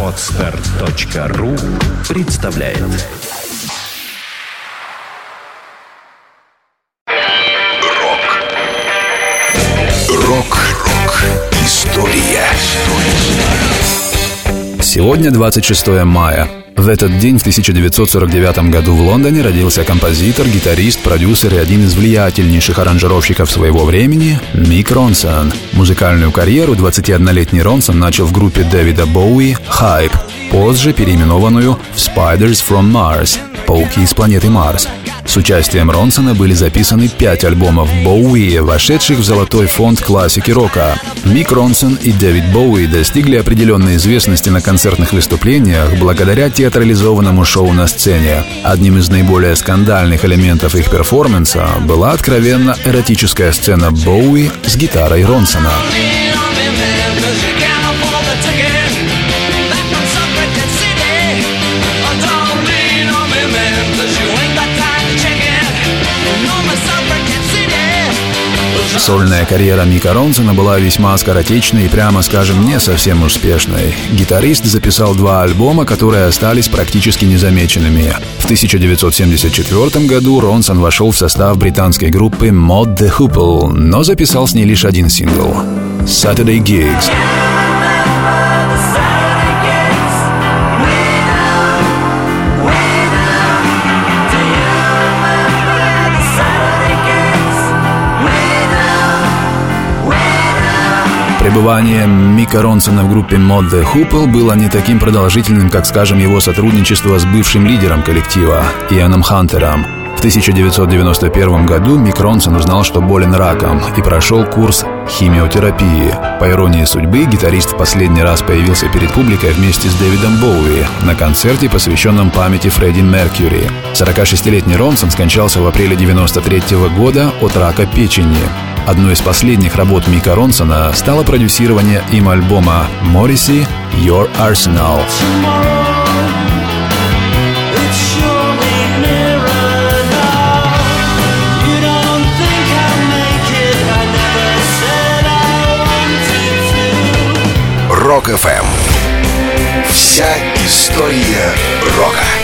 Отстар.ру представляет. Рок. Рок-рок История. Сегодня 26 мая. В этот день в 1949 году в Лондоне родился композитор, гитарист, продюсер и один из влиятельнейших аранжировщиков своего времени Мик Ронсон. Музыкальную карьеру 21-летний Ронсон начал в группе Дэвида Боуи «Hype», позже переименованную в «Spiders from Mars» — «Пауки из планеты Марс». С участием Ронсона были записаны пять альбомов Боуи, вошедших в золотой фонд классики рока. Мик Ронсон и Дэвид Боуи достигли определенной известности на концертных выступлениях благодаря театрализованному шоу на сцене. Одним из наиболее скандальных элементов их перформанса была откровенно эротическая сцена Боуи с гитарой Ронсона. Сольная карьера Мика Ронсона была весьма скоротечной и, прямо скажем, не совсем успешной. Гитарист записал два альбома, которые остались практически незамеченными. В 1974 году Ронсон вошел в состав британской группы Mod the Hoople, но записал с ней лишь один сингл — «Saturday Gigs». Пребывание Мика Ронсона в группе Mod The Hoople было не таким продолжительным, как, скажем, его сотрудничество с бывшим лидером коллектива Ианом Хантером. В 1991 году Мик Ронсон узнал, что болен раком, и прошел курс химиотерапии. По иронии судьбы, гитарист в последний раз появился перед публикой вместе с Дэвидом Боуи на концерте, посвященном памяти Фредди Меркьюри. 46-летний Ронсон скончался в апреле 1993 года от рака печени. Одной из последних работ Мика Ронсона стало продюсирование им альбома «Морриси Your Arsenal». Рок-ФМ Вся история рока